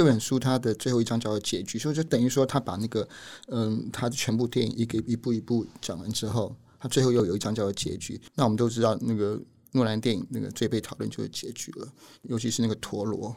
这本书它的最后一章叫做结局，所以就等于说他把那个嗯，他的全部电影一个一步一步讲完之后，他最后又有一章叫做结局。那我们都知道，那个诺兰电影那个最被讨论就是结局了，尤其是那个陀螺。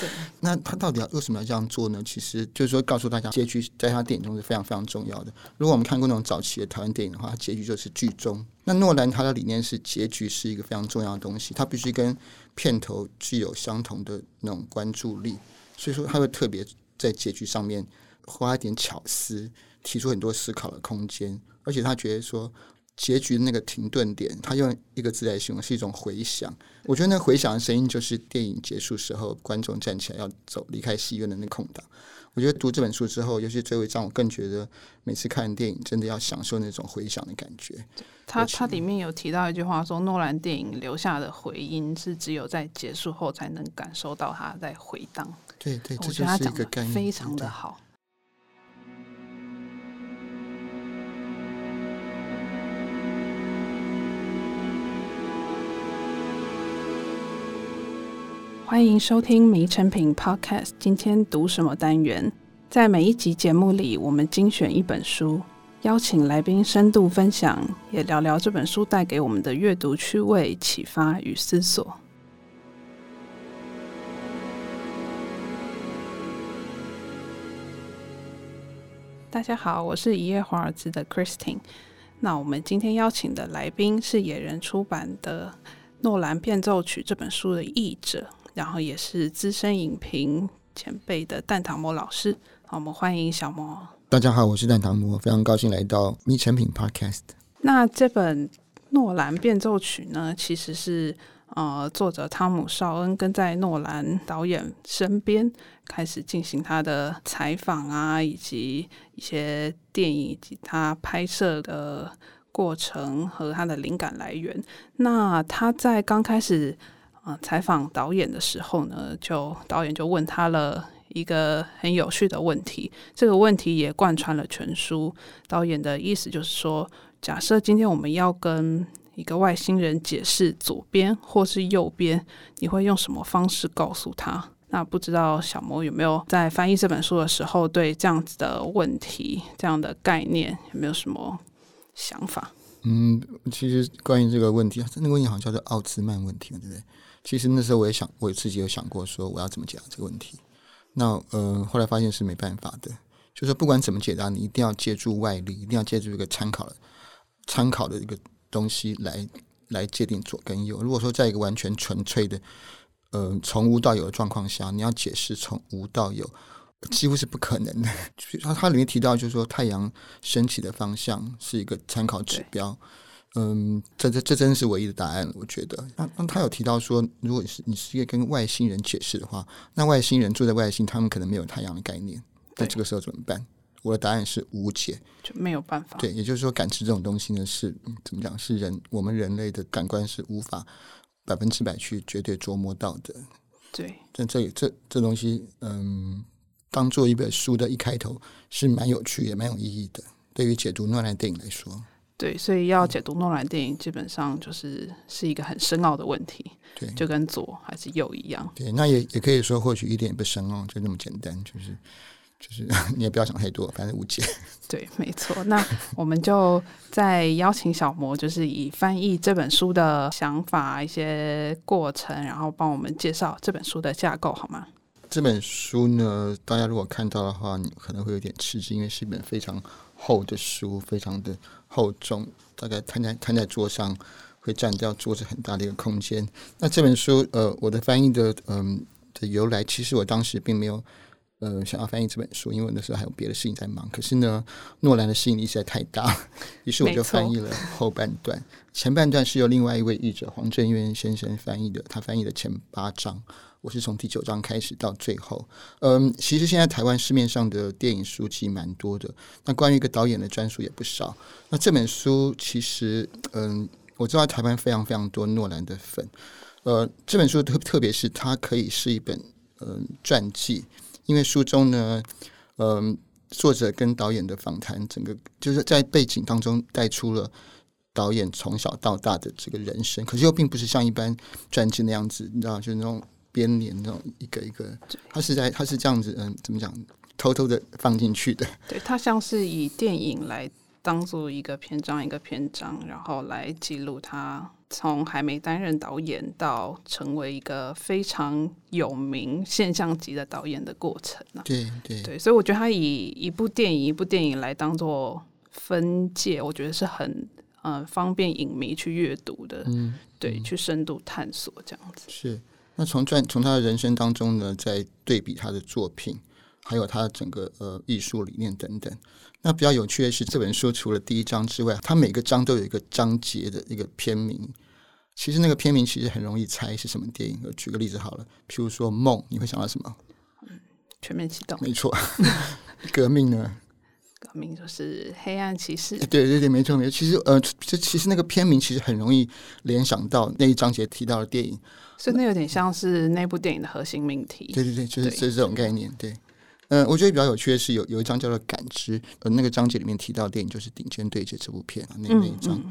对 那他到底要为什么要这样做呢？其实就是说告诉大家，结局在他电影中是非常非常重要的。如果我们看过那种早期的台湾电影的话，结局就是剧终。那诺兰他的理念是，结局是一个非常重要的东西，他必须跟片头具有相同的那种关注力。所以说，他会特别在结局上面花一点巧思，提出很多思考的空间，而且他觉得说。结局那个停顿点，他用一个字来形容，是一种回响。我觉得那回响的声音，就是电影结束时候，观众站起来要走离开戏院的那空档。我觉得读这本书之后，尤其最后一章，我更觉得每次看电影，真的要享受那种回响的感觉。他他里面有提到一句话说，说诺兰电影留下的回音是只有在结束后才能感受到它在回荡。对对，我觉得他讲的非常的好。欢迎收听《迷成品 Podcast》。今天读什么单元？在每一集节目里，我们精选一本书，邀请来宾深度分享，也聊聊这本书带给我们的阅读趣味、启发与思索。大家好，我是一夜华尔兹的 Christine。那我们今天邀请的来宾是野人出版的《诺兰变奏曲》这本书的译者。然后也是资深影评前辈的蛋糖魔老师，好，我们欢迎小魔。大家好，我是蛋糖魔，非常高兴来到迷成品 Podcast。那这本诺兰变奏曲呢，其实是呃作者汤姆绍恩跟在诺兰导演身边开始进行他的采访啊，以及一些电影以及他拍摄的过程和他的灵感来源。那他在刚开始。啊，采访导演的时候呢，就导演就问他了一个很有趣的问题，这个问题也贯穿了全书。导演的意思就是说，假设今天我们要跟一个外星人解释左边或是右边，你会用什么方式告诉他？那不知道小魔有没有在翻译这本书的时候，对这样子的问题、这样的概念有没有什么想法？嗯，其实关于这个问题啊，那个问题好像叫做奥兹曼问题，对不对？其实那时候我也想，我自己有想过说我要怎么解答这个问题。那呃，后来发现是没办法的，就是不管怎么解答，你一定要借助外力，一定要借助一个参考的参考的一个东西来来界定左跟右。如果说在一个完全纯粹的呃从无到有的状况下，你要解释从无到有，几乎是不可能的。它它里面提到，就是说太阳升起的方向是一个参考指标。嗯，这这这真是唯一的答案，我觉得。那那他有提到说，如果是你是一个跟外星人解释的话，那外星人住在外星，他们可能没有太阳的概念，那这个时候怎么办？我的答案是无解，就没有办法。对，也就是说，感知这种东西呢，是怎么讲？是人我们人类的感官是无法百分之百去绝对琢磨到的。对，但这这这东西，嗯，当做一本书的一开头是蛮有趣也蛮有意义的，对于解读诺兰电影来说。对，所以要解读诺兰电影，基本上就是是一个很深奥的问题，对，就跟左还是右一样。对，那也也可以说，或许一点也不深奥，就那么简单，就是就是 你也不要想太多，反正无解。对，没错。那我们就再邀请小魔，就是以翻译这本书的想法、一些过程，然后帮我们介绍这本书的架构，好吗？这本书呢，大家如果看到的话，你可能会有点吃惊，因为是一本非常厚的书，非常的。厚重，大概摊在摊在桌上，会占掉桌子很大的一个空间。那这本书，呃，我的翻译的，嗯的由来，其实我当时并没有，呃，想要翻译这本书，因为那时候还有别的事情在忙。可是呢，诺兰的吸引力实在太大，于是我就翻译了后半段，前半段是由另外一位译者黄振渊先生翻译的，他翻译的前八章。我是从第九章开始到最后，嗯，其实现在台湾市面上的电影书籍蛮多的，那关于一个导演的专书也不少。那这本书其实，嗯，我知道台湾非常非常多诺兰的粉，呃，这本书特特别是它可以是一本嗯传记，因为书中呢，嗯，作者跟导演的访谈，整个就是在背景当中带出了导演从小到大的这个人生，可是又并不是像一般传记那样子，你知道，就是那种。编年那种一个一个，他是在他是这样子，嗯，怎么讲，偷偷的放进去的。对，他像是以电影来当做一个篇章一个篇章，然后来记录他从还没担任导演到成为一个非常有名现象级的导演的过程啊。对对对，所以我觉得他以一部电影一部电影来当做分界，我觉得是很。嗯，方便影迷去阅读的，嗯，对，去深度探索这样子。是，那从传从他的人生当中呢，在对比他的作品，还有他的整个呃艺术理念等等。那比较有趣的是，这本书除了第一章之外，它每个章都有一个章节的一个片名。其实那个片名其实很容易猜是什么电影。我举个例子好了，譬如说《梦》，你会想到什么？嗯，全面启动。没错。革命呢？革命就是黑暗骑士，对对对，没错没错。其实呃，这其实那个片名其实很容易联想到那一章节提到的电影，所以那有点像是那部电影的核心命题。对对对，就是就是这种概念。对，嗯、呃，我觉得比较有趣的是有有一章叫做《感知》，呃，那个章节里面提到的电影就是《顶尖对决》这部片啊，那那一章。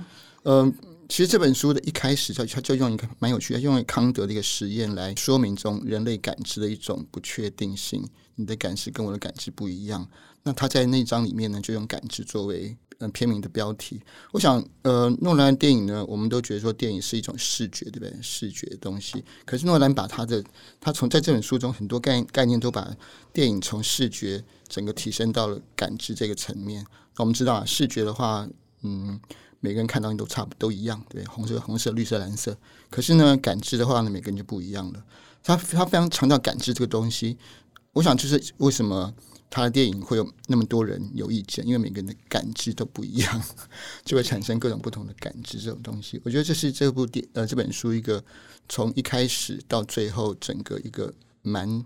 嗯，呃，其实这本书的一开始，它它就用一个蛮有趣的，用康德的一个实验来说明中人类感知的一种不确定性。你的感知跟我的感知不一样。那他在那章里面呢，就用感知作为嗯片名的标题。我想，呃，诺兰电影呢，我们都觉得说电影是一种视觉，对不对？视觉的东西。可是诺兰把他的他从在这本书中很多概概念都把电影从视觉整个提升到了感知这个层面。那我们知道啊，视觉的话，嗯，每个人看到你都差不都一样，对，红色、红色、绿色、蓝色。可是呢，感知的话呢，每个人就不一样了。他他非常强调感知这个东西。我想，就是为什么他的电影会有那么多人有意见，因为每个人的感知都不一样，就会产生各种不同的感知这种东西。我觉得这是这部电呃这本书一个从一开始到最后整个一个蛮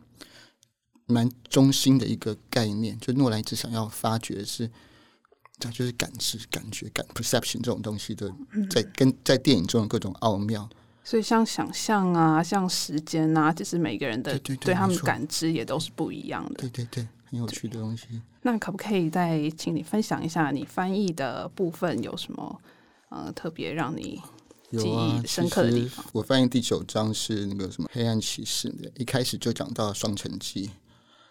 蛮中心的一个概念。就诺兰一直想要发掘的是，这就是感知、感觉、感 perception 这种东西的，在跟在电影中的各种奥妙。所以，像想象啊，像时间啊，就是每个人的对他们感知也都是不一样的。对对对，很有趣的东西。那可不可以再请你分享一下，你翻译的部分有什么呃特别让你记忆深刻的地方？啊、我翻译第九章是那个什么黑暗骑士的，一开始就讲到《双城记》。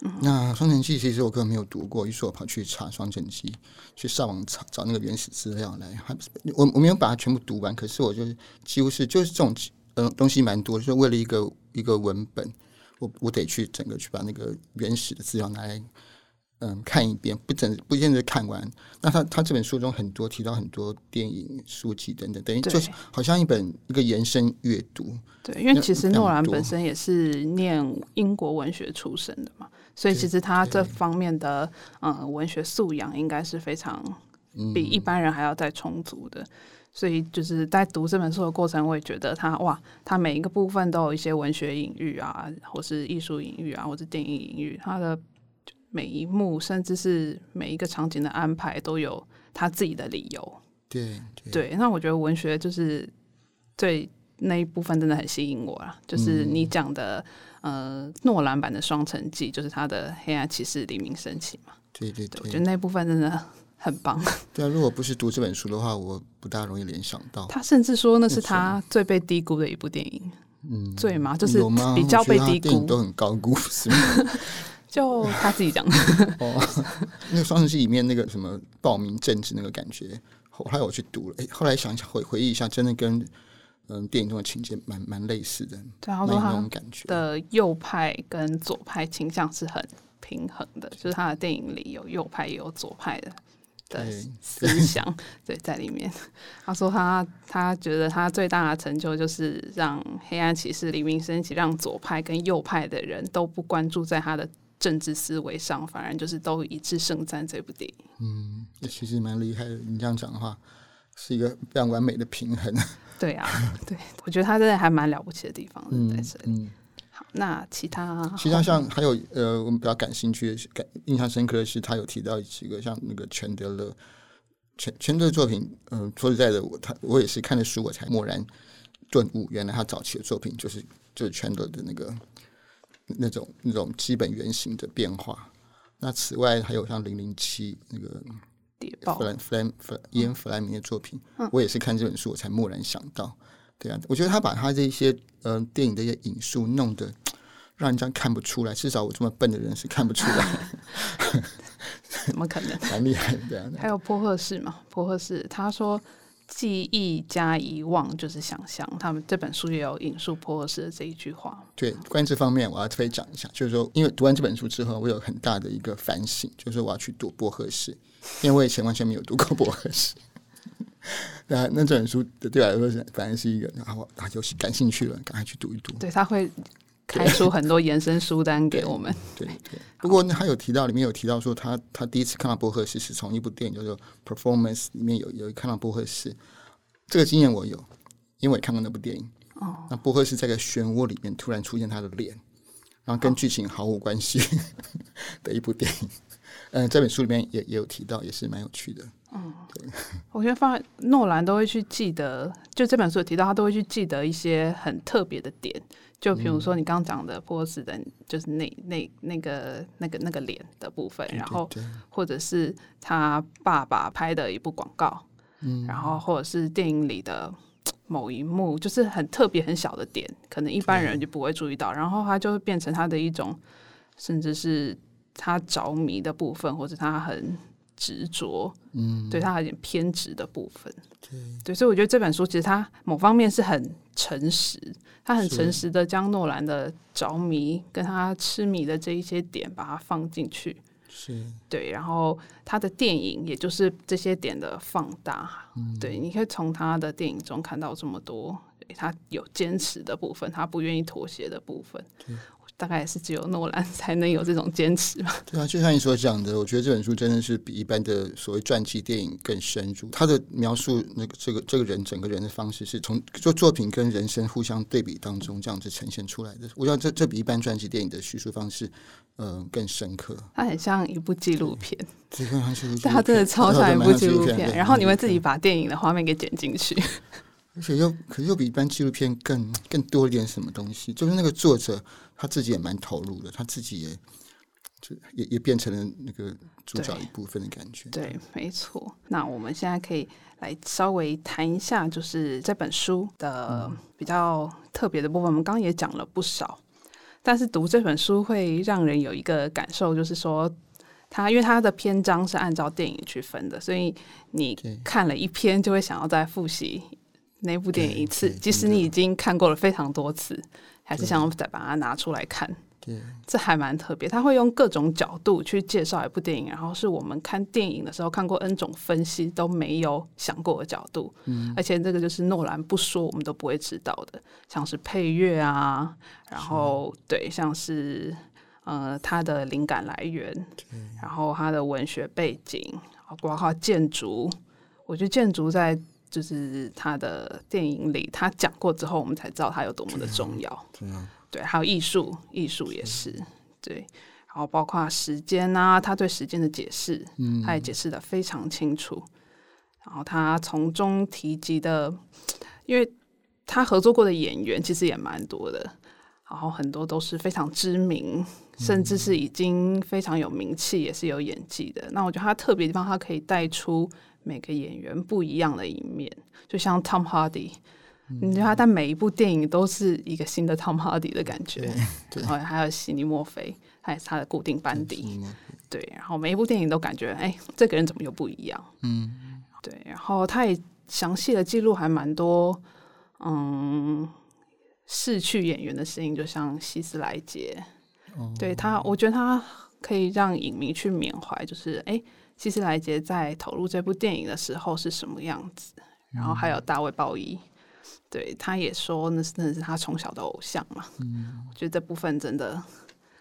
嗯、那《双城记》其实我根本没有读过，于是我跑去查《双城记》，去上网查找那个原始资料来。还我我没有把它全部读完，可是我就是几乎是就是这种嗯东西蛮多，就是为了一个一个文本，我我得去整个去把那个原始的资料拿来嗯看一遍，不整不见得看完。那他他这本书中很多提到很多电影书籍等等，等于就是好像一本一个延伸阅读。对，因为其实诺兰本身也是念英国文学出身的嘛。所以其实他这方面的嗯文学素养应该是非常比一般人还要再充足的。所以就是在读这本书的过程，我也觉得他哇，他每一个部分都有一些文学隐喻啊，或是艺术隐喻啊，或是电影隐喻。他的每一幕，甚至是每一个场景的安排，都有他自己的理由。对对，对，那我觉得文学就是对那一部分真的很吸引我啦，就是你讲的。呃，诺兰版的《双城记》就是他的《黑暗骑士黎明升起》嘛。对对对，我觉得那部分真的很棒。对啊，如果不是读这本书的话，我不大容易联想到。他甚至说那是他最被低估的一部电影。嗯，最嘛，就是比较被低估，都很高估，是吗？就他自己讲的。哦，那个《双城记》里面那个什么暴民政治那个感觉，后来我去读了，哎，后来想想回回忆一下，真的跟。嗯，电影中的情节蛮蛮类似的，对，然后那种感觉的右派跟左派倾向是很平衡的，就是他的电影里有右派也有左派的的 思想，对，在里面。他说他他觉得他最大的成就就是让黑暗骑士黎明升起，让左派跟右派的人都不关注在他的政治思维上，反而就是都一致盛赞这部电影。嗯，这其实蛮厉害的。你这样讲的话，是一个非常完美的平衡。对啊，对，我觉得他真的还蛮了不起的地方在这里。那其他其他像还有呃，我们比较感兴趣的、感印象深刻的是，他有提到几个像那个全德勒，全全德勒作品。嗯、呃，说实在的，我他我也是看了书我才蓦然顿悟，原来他早期的作品就是就是全德勒的那个那种那种基本原型的变化。那此外还有像零零七那个。弗兰弗兰弗伊恩弗莱明的作品，嗯，我也是看这本书我才蓦然想到，对啊，我觉得他把他这些嗯、呃、电影的一些引述弄得 让人家看不出来，至少我这么笨的人是看不出来。怎么可能？蛮厉害的，对啊。还有波赫士嘛？波赫士他说。记忆加遗忘就是想象。他们这本书也有引述波赫士的这一句话。对，关于这方面，我要特别讲一下，就是说，因为读完这本书之后，我有很大的一个反省，就是说我要去读波赫士，因为我以前完全没有读过波赫士。那那这本书对我来说是反正是一个，然后啊，就是感兴趣了，赶快去读一读。对，他会。开出很多延伸书单给我们。对对，对。不过他有提到，里面有提到说他，他他第一次看到波赫斯是从一部电影叫做《Performance》里面有有看到波赫斯。这个经验我有，因为我也看过那部电影。哦。那波赫斯在个漩涡里面突然出现他的脸，然后跟剧情毫无关系 的一部电影。嗯，这本书里面也也有提到，也是蛮有趣的。嗯，对。我觉得放诺兰都会去记得，就这本书有提到，他都会去记得一些很特别的点。就比如说你刚刚讲的波斯人，就是那那那个那个那个脸的部分，然后或者是他爸爸拍的一部广告，嗯，然后或者是电影里的某一幕，就是很特别很小的点，可能一般人就不会注意到，然后他就会变成他的一种，甚至是他着迷的部分，或者他很执着，嗯，对他有点偏执的部分，对，对，所以我觉得这本书其实他某方面是很诚实。他很诚实的将诺兰的着迷跟他痴迷的这一些点，把它放进去，是。对，然后他的电影也就是这些点的放大，嗯、对，你可以从他的电影中看到这么多，他有坚持的部分，他不愿意妥协的部分。大概也是只有诺兰才能有这种坚持吧。对啊，就像你所讲的，我觉得这本书真的是比一般的所谓传记电影更深入。他的描述那个这个这个人整个人的方式，是从做作品跟人生互相对比当中这样子呈现出来的。我觉得这这比一般传记电影的叙述方式，呃，更深刻。它很像一部纪录片，这个像纪录片，它真的超像一部纪录片。然后你会自己把电影的画面给剪进去。而且又，可是又比一般纪录片更更多一点什么东西，就是那个作者他自己也蛮投入的，他自己也就也也变成了那个主角一部分的感觉。对，对，没错。那我们现在可以来稍微谈一下，就是这本书的比较特别的部分。我们刚刚也讲了不少，但是读这本书会让人有一个感受，就是说，它因为它的篇章是按照电影去分的，所以你看了一篇就会想要再复习。那部电影一次，即使你已经看过了非常多次，还是想要再把它拿出来看。对，这还蛮特别。他会用各种角度去介绍一部电影，然后是我们看电影的时候看过 N 种分析都没有想过的角度。嗯，而且这个就是诺兰不说我们都不会知道的，像是配乐啊，然后对，像是呃他的灵感来源，然后他的文学背景，包括建筑。我觉得建筑在。就是他的电影里，他讲过之后，我们才知道他有多么的重要。对，还有艺术，艺术也是对。然后包括时间啊，他对时间的解释，他也解释的非常清楚。然后他从中提及的，因为他合作过的演员其实也蛮多的，然后很多都是非常知名，甚至是已经非常有名气，也是有演技的。那我觉得他特别地方，他可以带出。每个演员不一样的一面，就像 Tom Hardy，你觉得他但每一部电影都是一个新的 Tom Hardy 的感觉。对，然后还有悉尼墨菲，他也是他的固定班底。对，然后每一部电影都感觉，哎，这个人怎么又不一样？嗯，对。然后他也详细的记录还蛮多，嗯，逝去演员的声音，就像希斯莱杰。哦，对他，我觉得他可以让影迷去缅怀，就是哎。希斯莱杰在投入这部电影的时候是什么样子？然后还有大卫鲍伊，对，他也说那是那是他从小的偶像嘛。嗯，我觉得这部分真的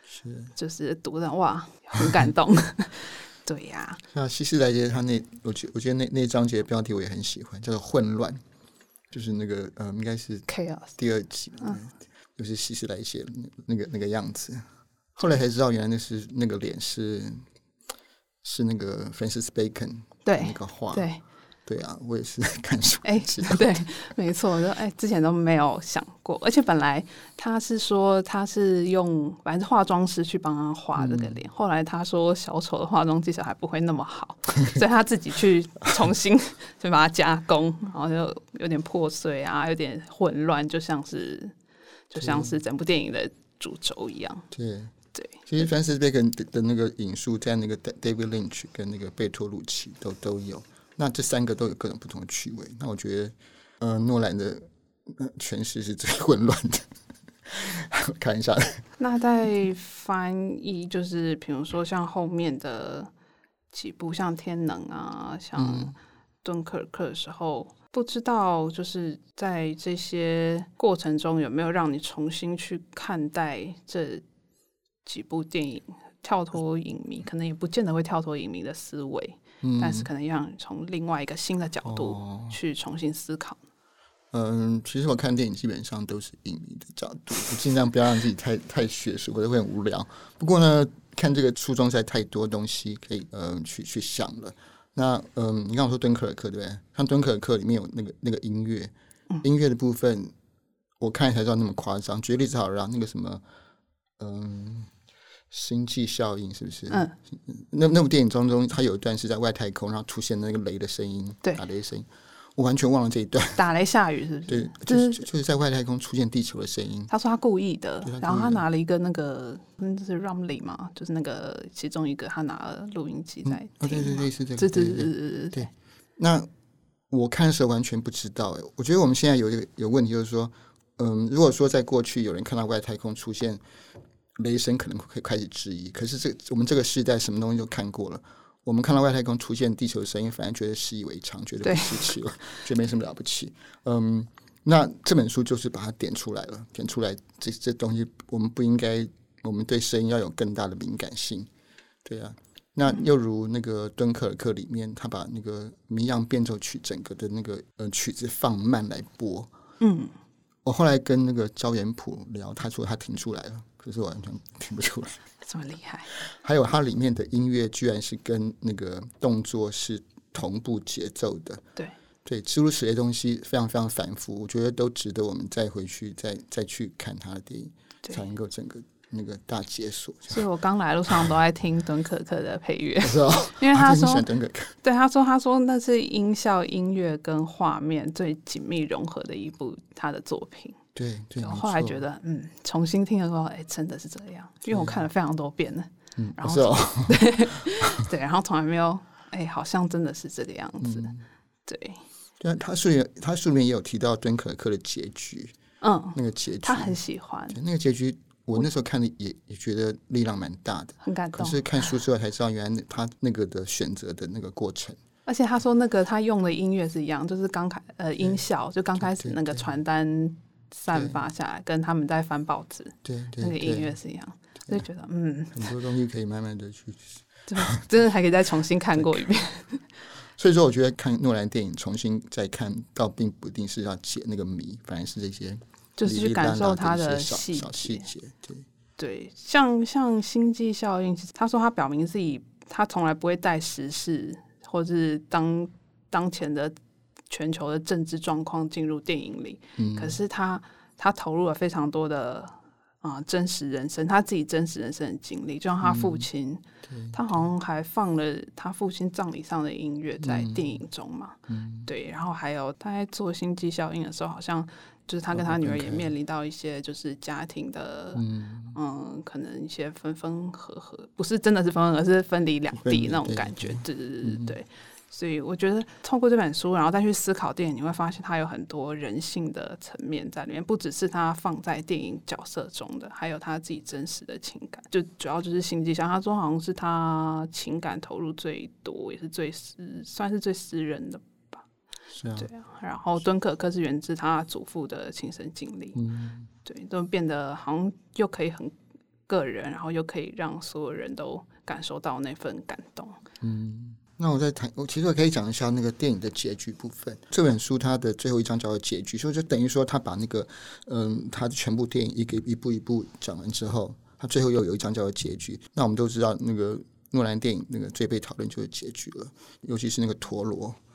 是就是读的哇，很感动。对呀、啊，那希斯莱杰他那我觉我觉得那那章节标题我也很喜欢，叫做“混乱”，就是那个呃，应该是 chaos 第二集，嗯，就是希斯莱杰那个那个样子。后来才知道，原来那是那个脸是。是那个 Francis Bacon 对那个画，对对啊，我也是 看书。哎，对，没错，我说哎，之前都没有想过，而且本来他是说他是用反正是化妆师去帮他画这个脸，嗯、后来他说小丑的化妆技巧还不会那么好，所以他自己去重新就把它加工，然后就有点破碎啊，有点混乱，就像是就像是整部电影的主轴一样。对对，其实 Francis Bacon 的那个引述在那个 David Lynch 跟那个贝托鲁奇都都有。那这三个都有各种不同的趣味。那我觉得，呃，诺兰的诠释是最混乱的。看一下。那在翻译，就是比如说像后面的几部，像《天能》啊，像《敦刻尔克》的时候，嗯、不知道就是在这些过程中有没有让你重新去看待这几部电影，跳脱影迷，可能也不见得会跳脱影迷的思维。但是可能要从另外一个新的角度去重新思考。嗯，其实我看电影基本上都是影迷的角度，我尽量不要让自己太太学术，或者会很无聊。不过呢，看这个初中实在太多东西可以嗯去去想了。那嗯，你刚刚说敦刻尔克对不对？像敦刻尔克里面有那个那个音乐，音乐的部分，我看才知道那么夸张。举个例子好了，那个什么嗯。星际效应是不是？嗯，那那部电影当中，它有一段是在外太空，然后出现那个雷的声音，对，打雷的声音，我完全忘了这一段。打雷下雨是不是？对，就是就是在外太空出现地球的声音。他说他故意的，然后他拿了一个那个，嗯，就是 Rumley 嘛，就是那个其中一个，他拿了录音机在哦。对对对，是这个。对对对对对对。那我看的时候完全不知道，哎，我觉得我们现在有一个有问题，就是说，嗯，如果说在过去有人看到外太空出现。雷声可能会开始质疑，可是这我们这个时代什么东西都看过了，我们看到外太空出现地球的声音，反而觉得习以为常，觉得不稀奇了，觉得没什么了不起。嗯，那这本书就是把它点出来了，点出来这这东西我们不应该，我们对声音要有更大的敏感性。对啊，那又如那个敦刻尔克里面，他把那个谜样变奏曲整个的那个呃曲子放慢来播。嗯，我后来跟那个焦元溥聊，他说他听出来了。可是我完全听不出来，这么厉害。还有它里面的音乐居然是跟那个动作是同步节奏的，对对，诸如此类东西非常非常繁复，我觉得都值得我们再回去再再去看他的电影，才能够整个那个大解锁。所以我刚来路上都在听敦刻尔克的配乐，是哦，因为他说对他说他说那是音效、音乐跟画面最紧密融合的一部他的作品。对后来觉得，嗯，重新听的时候，哎，真的是这样，因为我看了非常多遍了，嗯，然后，哦、对 对，然后从来没有，哎，好像真的是这个样子，嗯、对。对，他书里他书里面也有提到敦刻尔克的结局，嗯，那个结局。他很喜欢，那个结局，我那时候看的也也觉得力量蛮大的，很感动。可是看书之后才知道，原来他那个的选择的那个过程，而且他说那个他用的音乐是一样，就是刚开呃音效，就刚开始那个传单。散发下来，跟他们在翻报纸，对，那个音乐是一样，就觉得嗯，很多东西可以慢慢的去，真的真的还可以再重新看过一遍。所以说，我觉得看诺兰电影重新再看到，并不一定是要解那个谜，反而是这些就是去感受他的细细节。对对，像像星际效应，其实他说他表明自己，他从来不会带时事或是当当前的。全球的政治状况进入电影里，嗯、可是他他投入了非常多的啊、呃、真实人生，他自己真实人生的经历，就像他父亲，嗯、他好像还放了他父亲葬礼上的音乐在电影中嘛，嗯、对，然后还有他在做星际效应的时候，好像就是他跟他女儿也面临到一些就是家庭的嗯，嗯，可能一些分分合合，不是真的是分分，而是分离两地那种感觉，对对对对对。嗯所以我觉得透过这本书，然后再去思考电影，你会发现它有很多人性的层面在里面，不只是他放在电影角色中的，还有他自己真实的情感。就主要就是星际效应，他说好像是他情感投入最多，也是最私，算是最私人的吧。是啊，对啊。然后敦刻尔克是源自他祖父的亲身经历，嗯，对，都变得好像又可以很个人，然后又可以让所有人都感受到那份感动，嗯。那我再谈，我其实我可以讲一下那个电影的结局部分。这本书它的最后一章叫做结局，所以就等于说他把那个嗯，他的全部电影一个一步一步讲完之后，他最后又有一章叫做结局。那我们都知道，那个诺兰电影那个最被讨论就是结局了，尤其是那个陀螺对，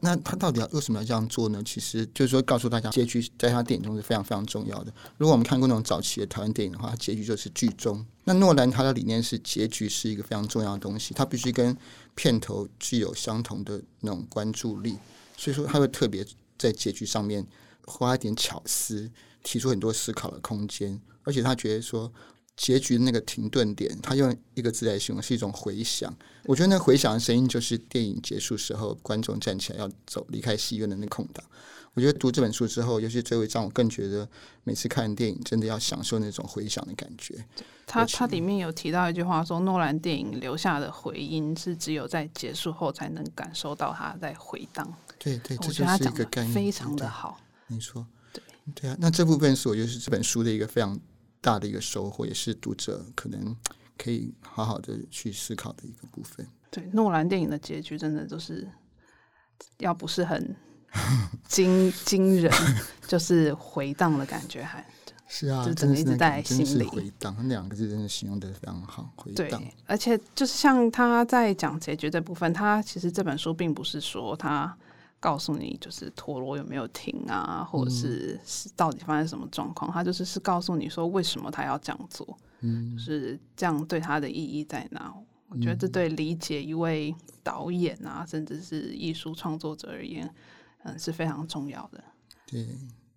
那他到底要为什么要这样做呢？其实就是说，告诉大家结局在他电影中是非常非常重要的。如果我们看过那种早期的台湾电影的话，结局就是剧终。那诺兰他的理念是，结局是一个非常重要的东西，他必须跟片头具有相同的那种关注力。所以说，他会特别在结局上面花一点巧思，提出很多思考的空间，而且他觉得说。结局那个停顿点，他用一个字来形容，是一种回响。我觉得那回响的声音，就是电影结束时候，观众站起来要走离开戏院的那空档。我觉得读这本书之后，尤其最后一章，我更觉得每次看电影，真的要享受那种回响的感觉。他他里面有提到一句话说，诺兰电影留下的回音是只有在结束后才能感受到它在回荡。对对，我觉得他讲的非常的好。你说，对对啊，那这部分是我觉得是这本书的一个非常。大的一个收获，也是读者可能可以好好的去思考的一个部分。对，诺兰电影的结局真的就是，要不是很 惊惊人，就是回荡的感觉还，是啊，就真的一直在心里。回荡，那两个字真的形容的非常好。回荡，对，而且就是像他在讲结局这部分，他其实这本书并不是说他。告诉你就是陀螺有没有停啊，或者是是到底发生什么状况？他就是是告诉你说为什么他要这样做，嗯，就是这样对他的意义在哪？我觉得这对理解一位导演啊，甚至是艺术创作者而言，嗯，是非常重要的。对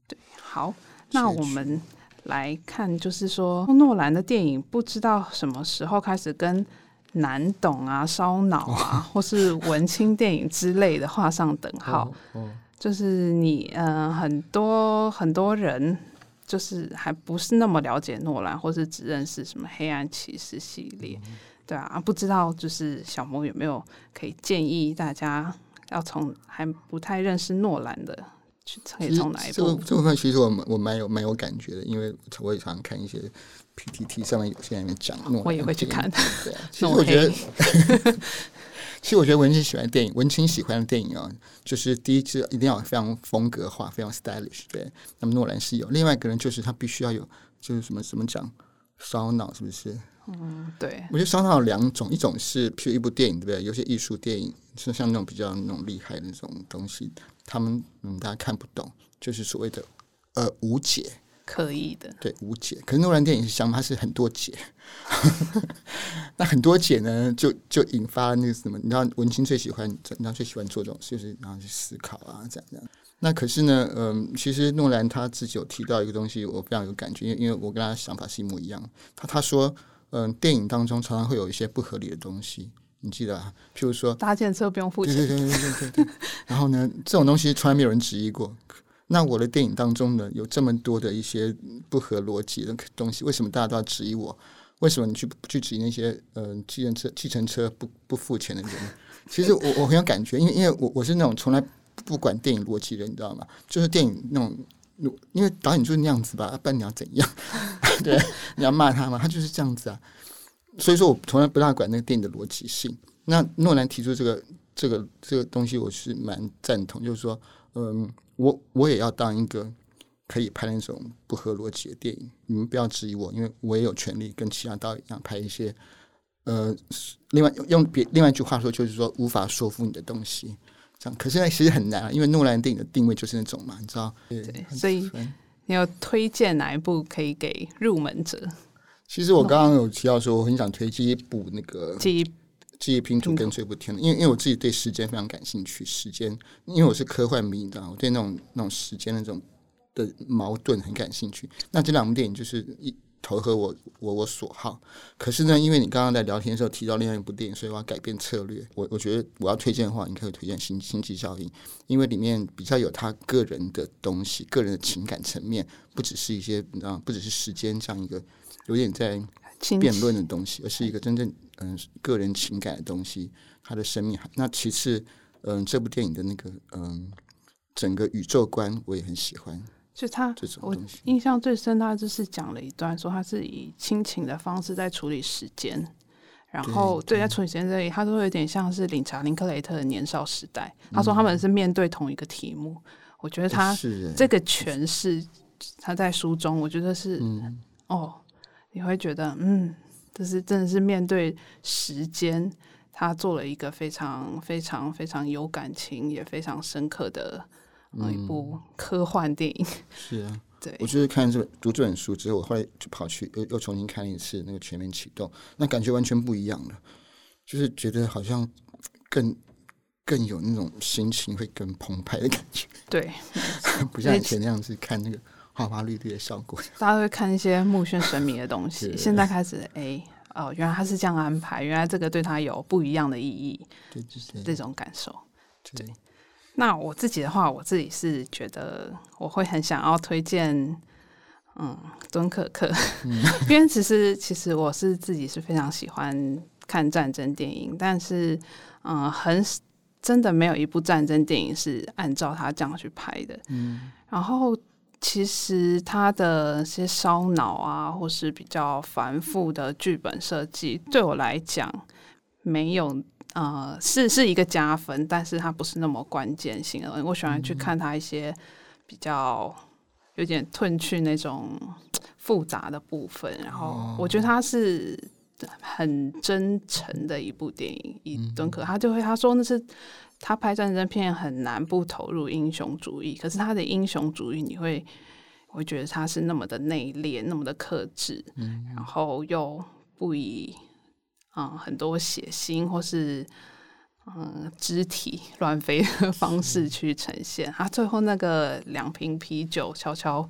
对，好，那我们来看，就是说诺兰的电影不知道什么时候开始跟。难懂啊，烧脑啊，或是文青电影之类的画上等号。就是你，嗯、呃，很多很多人就是还不是那么了解诺兰，或是只认识什么黑暗骑士系列，对啊，不知道就是小魔有没有可以建议大家要从还不太认识诺兰的去可以从哪一部？这这部分其实我我蛮有蛮有感觉的，因为我也常常看一些。PTT 上面有些人讲，我也会去看。对啊，其实我觉得，其实我觉得文青喜欢电影，文青喜欢的电影啊，就是第一是一定要非常风格化，非常 stylish。对，那么诺兰是有，另外一个人就是他必须要有，就是什么怎么讲烧脑，是不是？嗯，对。我觉得商场有两种，一种是譬如一部电影，对不对？有些艺术电影，就像那种比较那种厉害的那种东西，他们嗯大家看不懂，就是所谓的呃无解。可以的，对，无解。可是诺兰电影是相反，它是很多解。那很多解呢，就就引发了那个什么？你知道，文青最喜欢，你知道最喜欢做这种，就是然后去思考啊，这样这样。那可是呢，嗯，其实诺兰他自己有提到一个东西，我非常有感觉，因为因为我跟他想法是一模一样。他他说，嗯，电影当中常常会有一些不合理的东西，你记得啊？譬如说，搭建车不用付钱，对对对对对对，对。然后呢，这种东西从来没有人质疑过。那我的电影当中呢，有这么多的一些不合逻辑的东西，为什么大家都要质疑我？为什么你去不去质疑那些呃，计程车、计程车不不付钱的人？其实我我很有感觉，因为因为我我是那种从来不管电影逻辑的，你知道吗？就是电影那种，因为导演就是那样子吧，不然你要怎样？对，你要骂他吗？他就是这样子啊。所以说我从来不大管那个电影的逻辑性。那诺兰提出这个这个这个东西，我是蛮赞同，就是说，嗯。我我也要当一个可以拍那种不合逻辑的电影，你们不要质疑我，因为我也有权利跟其他导演一样拍一些，呃，另外用别另外一句话说，就是说无法说服你的东西，这样。可是呢，其实很难，啊因为诺兰电影的定位就是那种嘛，你知道？对，对，所以你要推荐哪一部可以给入门者？其实我刚刚有提到说，我很想推荐一部那个。记忆拼图跟追捕天，因为因为我自己对时间非常感兴趣，时间，因为我是科幻迷，你知道，我对那种那种时间那种的矛盾很感兴趣。那这两部电影就是一投合我我我所好。可是呢，因为你刚刚在聊天的时候提到另外一部电影，所以我要改变策略。我我觉得我要推荐的话，你可以推荐《星星际效应》，因为里面比较有他个人的东西，个人的情感层面，不只是一些你知道，不只是时间这样一个有点在辩论的东西，而是一个真正。嗯，个人情感的东西，他的生命。那其次，嗯，这部电影的那个嗯，整个宇宙观我也很喜欢。就他，我印象最深，他就是讲了一段，说他是以亲情的方式在处理时间。然后，对，在处理时间这里，他都有点像是理查·林克雷特的年少时代。他说他们是面对同一个题目。嗯、我觉得他这个诠释，他在书中，我觉得是，嗯、哦，你会觉得，嗯。就是真的是面对时间，他做了一个非常非常非常有感情也非常深刻的呃一部科幻电影。是啊，对，我就是看这本读这本书之后，我后来就跑去又又重新看了一次那个《全面启动》，那感觉完全不一样了，就是觉得好像更更有那种心情会更澎湃的感觉。对，不像以前那样子看那个花花绿绿的效果。大家会看一些目眩神迷的东西，现在开始哎。哦，原来他是这样安排，原来这个对他有不一样的意义，对，就是这种感受。对，那我自己的话，我自己是觉得我会很想要推荐，嗯，敦刻克，嗯、因为其实其实我是自己是非常喜欢看战争电影，但是嗯，很真的没有一部战争电影是按照他这样去拍的，嗯，然后。其实他的些烧脑啊，或是比较繁复的剧本设计，对我来讲没有呃是是一个加分，但是它不是那么关键性的。我喜欢去看他一些比较有点褪去那种复杂的部分，然后我觉得他是很真诚的一部电影。以敦刻，他就会他说那是。他拍战争片很难不投入英雄主义，可是他的英雄主义你会会觉得他是那么的内敛，那么的克制，嗯，然后又不以嗯很多血腥或是嗯肢体乱飞的 方式去呈现。啊最后那个两瓶啤酒悄悄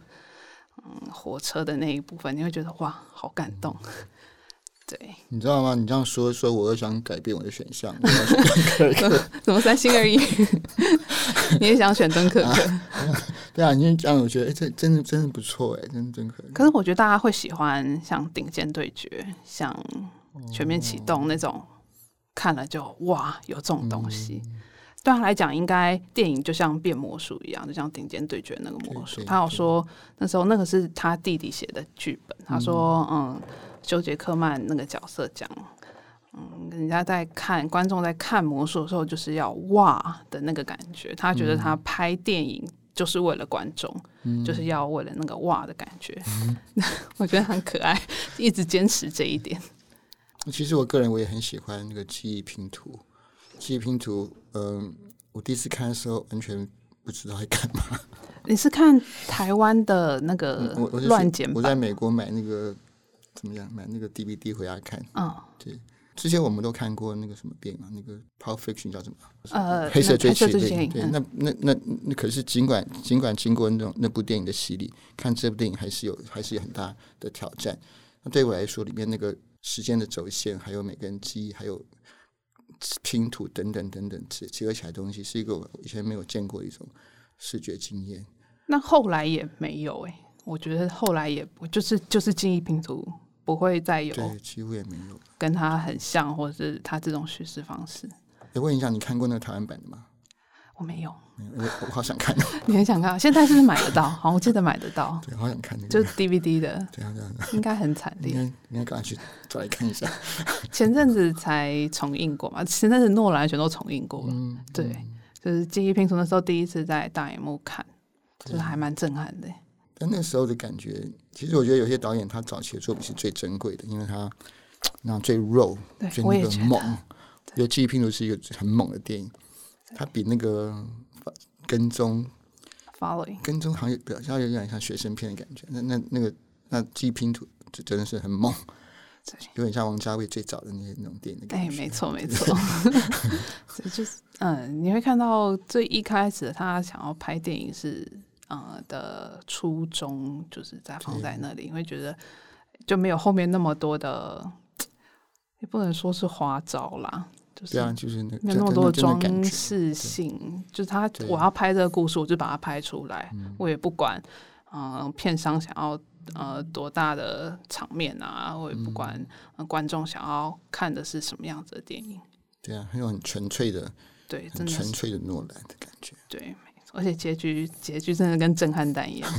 嗯火车的那一部分，你会觉得哇，好感动。嗯 对，你知道吗？你这样说说，我又想改变我的选项。怎么三心二意？你也想选敦刻克？对啊，你这样我觉得，哎，这真的真的不错，哎，真的敦刻克。可是我觉得大家会喜欢像《顶尖对决》、像《全面启动》那种，看了就哇，有这种东西。嗯、对他来讲，应该电影就像变魔术一样，就像《顶尖对决》那个魔术。他有说那时候那个是他弟弟写的剧本，他说嗯。嗯休杰克曼那个角色讲，嗯，人家在看观众在看魔术的时候，就是要哇的那个感觉。他觉得他拍电影就是为了观众，嗯、就是要为了那个哇的感觉。嗯、我觉得很可爱，一直坚持这一点。其实我个人我也很喜欢那个记忆拼图。记忆拼图，嗯、呃，我第一次看的时候完全不知道在干嘛。你是看台湾的那个乱剪版？我在美国买那个。怎么样？买那个 DVD 回家看。嗯、哦，对，之前我们都看过那个什么电影嘛，那个《Pulp Fiction》叫什么？呃，黑色追击令。对，那那那那可是尽管尽管经过那种那部电影的洗礼，看这部电影还是有还是有很大的挑战。那对我来说，里面那个时间的轴线，还有每个人记忆，还有拼图等等等等结结合起来的东西，是一个我以前没有见过的一种视觉经验。那后来也没有哎、欸。我觉得后来也不就是就是记忆拼图不会再有，对，几乎也没有跟他很像，或者是他这种叙事方式。我问一下，你看过那个台湾版的吗？我没有，我 我好想看。你很想看？现在是不是买得到？好，我记得买得到。对，好想看那个，就是 DVD 的。对啊，对啊，应该很惨烈。应该应该赶快去再来看一下。前阵子才重映过嘛？前阵子诺兰全都重映过了。嗯，对，就是记忆拼图那时候第一次在大荧幕看，就是还蛮震撼的。但那时候的感觉，其实我觉得有些导演他早期的作品是最珍贵的，因为他那最肉，最那个猛。我觉得《记忆拼图》是一个很猛的电影，它比那个跟踪 Following 跟踪行业比较有点像学生片的感觉。那那那个那《记拼图》就真的是很猛，有点像王家卫最早的那些那种电影的感觉。哎，没错没错，所以就是嗯，你会看到最一开始他想要拍电影是。呃的初衷就是在放在那里，你会觉得就没有后面那么多的，也不能说是花招啦，就是对啊，就是那没有那么多的装饰性，就是他我要拍这个故事，我就把它拍出来，我也不管呃片商想要呃多大的场面啊，我也不管观众想要看的是什么样子的电影，对啊，很有很纯粹的，对，很纯粹的诺兰的感觉，对。而且结局结局真的跟震撼弹一样。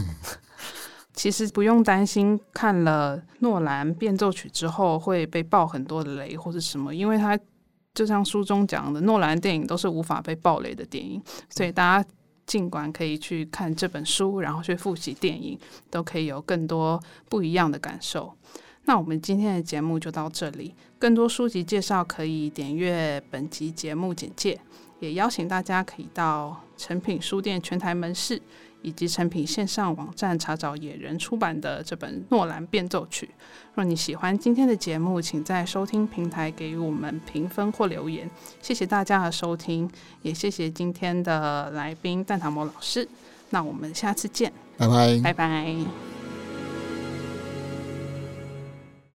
其实不用担心看了诺兰变奏曲之后会被爆很多的雷或者什么，因为他就像书中讲的，诺兰电影都是无法被暴雷的电影，所以大家尽管可以去看这本书，然后去复习电影，都可以有更多不一样的感受。那我们今天的节目就到这里，更多书籍介绍可以点阅本集节目简介，也邀请大家可以到诚品书店全台门市以及成品线上网站查找野人出版的这本《诺兰变奏曲》。若你喜欢今天的节目，请在收听平台给予我们评分或留言。谢谢大家的收听，也谢谢今天的来宾蛋塔摩老师。那我们下次见，拜拜，拜拜。